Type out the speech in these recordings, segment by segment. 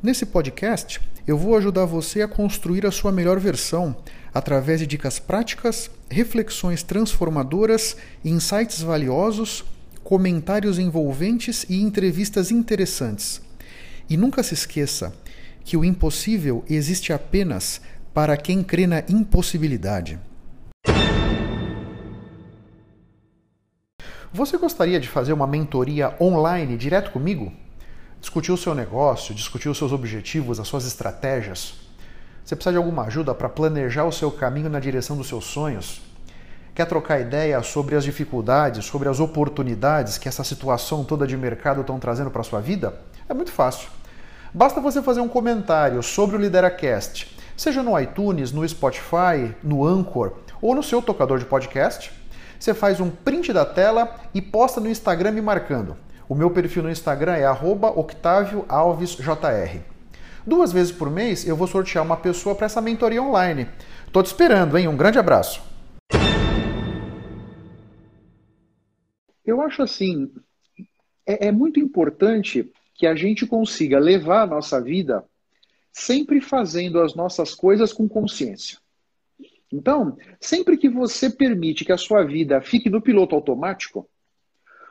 Nesse podcast, eu vou ajudar você a construir a sua melhor versão através de dicas práticas, reflexões transformadoras, insights valiosos, comentários envolventes e entrevistas interessantes. E nunca se esqueça que o impossível existe apenas para quem crê na impossibilidade. Você gostaria de fazer uma mentoria online direto comigo? Discutir o seu negócio, discutir os seus objetivos, as suas estratégias? Você precisa de alguma ajuda para planejar o seu caminho na direção dos seus sonhos? Quer trocar ideia sobre as dificuldades, sobre as oportunidades que essa situação toda de mercado estão trazendo para a sua vida? É muito fácil. Basta você fazer um comentário sobre o Lideracast, seja no iTunes, no Spotify, no Anchor ou no seu tocador de podcast. Você faz um print da tela e posta no Instagram me marcando. O meu perfil no Instagram é @octavioalvesjr. Duas vezes por mês eu vou sortear uma pessoa para essa mentoria online. Tô te esperando, hein? Um grande abraço. Eu acho assim, é, é muito importante que a gente consiga levar a nossa vida sempre fazendo as nossas coisas com consciência. Então, sempre que você permite que a sua vida fique no piloto automático,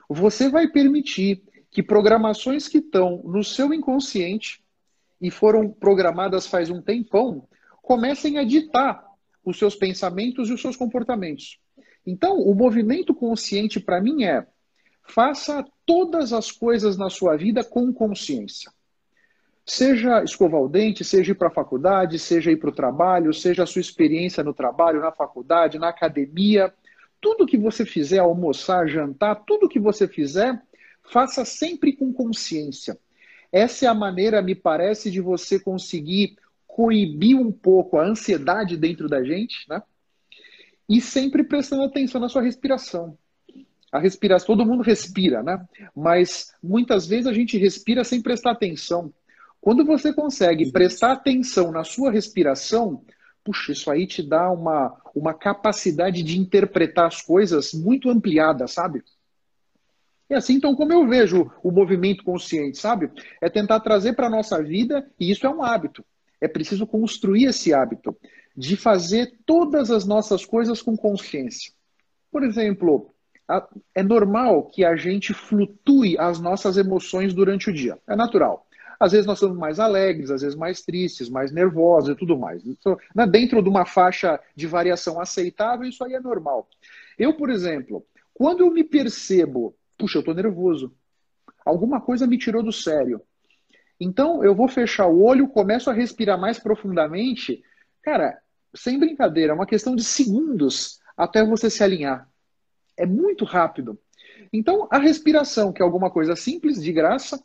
você vai permitir que programações que estão no seu inconsciente e foram programadas faz um tempão comecem a ditar os seus pensamentos e os seus comportamentos. Então, o movimento consciente para mim é faça todas as coisas na sua vida com consciência. Seja escovar o dente, seja ir para a faculdade, seja ir para o trabalho, seja a sua experiência no trabalho, na faculdade, na academia, tudo que você fizer, almoçar, jantar, tudo que você fizer, faça sempre com consciência. Essa é a maneira, me parece, de você conseguir coibir um pouco a ansiedade dentro da gente, né? E sempre prestando atenção na sua respiração. A respiração, todo mundo respira, né? Mas muitas vezes a gente respira sem prestar atenção. Quando você consegue prestar atenção na sua respiração, puxa, isso aí te dá uma, uma capacidade de interpretar as coisas muito ampliada, sabe? E assim, então, como eu vejo o movimento consciente, sabe? É tentar trazer para a nossa vida, e isso é um hábito. É preciso construir esse hábito de fazer todas as nossas coisas com consciência. Por exemplo, é normal que a gente flutue as nossas emoções durante o dia. É natural. Às vezes nós somos mais alegres, às vezes mais tristes, mais nervosos e tudo mais. Isso, né, dentro de uma faixa de variação aceitável, isso aí é normal. Eu, por exemplo, quando eu me percebo, puxa, eu estou nervoso, alguma coisa me tirou do sério. Então eu vou fechar o olho, começo a respirar mais profundamente. Cara, sem brincadeira, é uma questão de segundos até você se alinhar. É muito rápido. Então, a respiração, que é alguma coisa simples, de graça,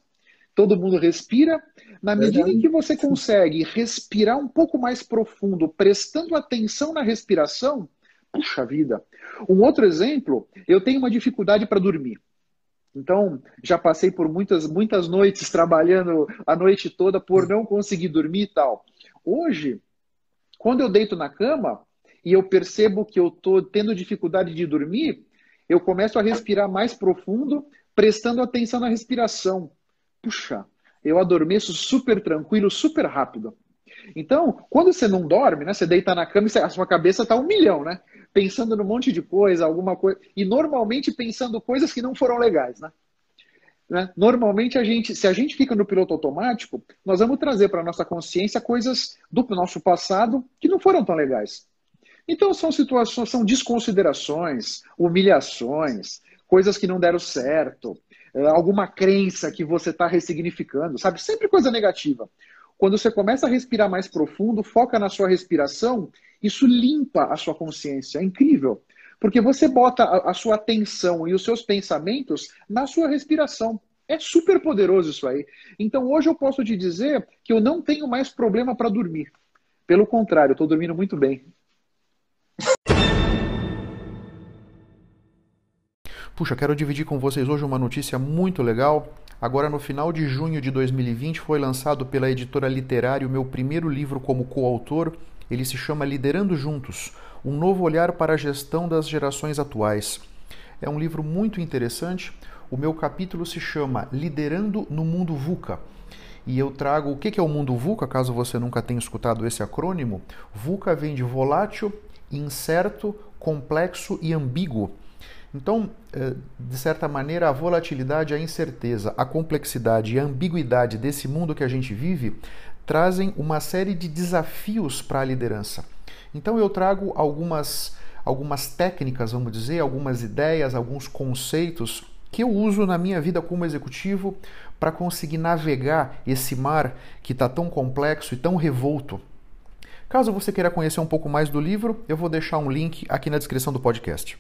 todo mundo respira. Na medida em que você consegue respirar um pouco mais profundo, prestando atenção na respiração, puxa vida. Um outro exemplo, eu tenho uma dificuldade para dormir. Então, já passei por muitas, muitas noites trabalhando a noite toda por não conseguir dormir e tal. Hoje, quando eu deito na cama e eu percebo que eu estou tendo dificuldade de dormir, eu começo a respirar mais profundo, prestando atenção na respiração puxa, eu adormeço super tranquilo, super rápido. Então, quando você não dorme, né, você deita na cama e a sua cabeça está um milhão, né? Pensando num monte de coisa, alguma coisa. E normalmente pensando coisas que não foram legais, né? né? Normalmente, a gente, se a gente fica no piloto automático, nós vamos trazer para a nossa consciência coisas do nosso passado que não foram tão legais. Então, são situações, são desconsiderações, humilhações, coisas que não deram certo, alguma crença que você está ressignificando, sabe? Sempre coisa negativa. Quando você começa a respirar mais profundo, foca na sua respiração, isso limpa a sua consciência. É incrível. Porque você bota a, sua atenção e os seus pensamentos na sua respiração. É super poderoso isso aí. Então hoje eu posso te dizer que eu não tenho mais problema para dormir. Pelo contrário, estou dormindo muito bem. Puxa, quero dividir com vocês hoje uma notícia muito legal. Agora, no final de junho de 2020, foi lançado pela editora Literário meu primeiro livro como coautor. Ele se chama Liderando Juntos Um Novo Olhar para a Gestão das Gerações Atuais. É um livro muito interessante. O meu capítulo se chama Liderando no Mundo VUCA. E eu trago o que é o mundo VUCA, caso você nunca tenha escutado esse acrônimo. VUCA vem de volátil, incerto, complexo e ambíguo. Então, eh, de certa maneira, a volatilidade, a incerteza, a complexidade e a ambiguidade desse mundo que a gente vive trazem uma série de desafios para a liderança. Então, eu trago algumas, algumas técnicas, vamos dizer, algumas ideias, alguns conceitos que eu uso na minha vida como executivo para conseguir navegar esse mar que está tão complexo e tão revolto. Caso você queira conhecer um pouco mais do livro, eu vou deixar um link aqui na descrição do podcast.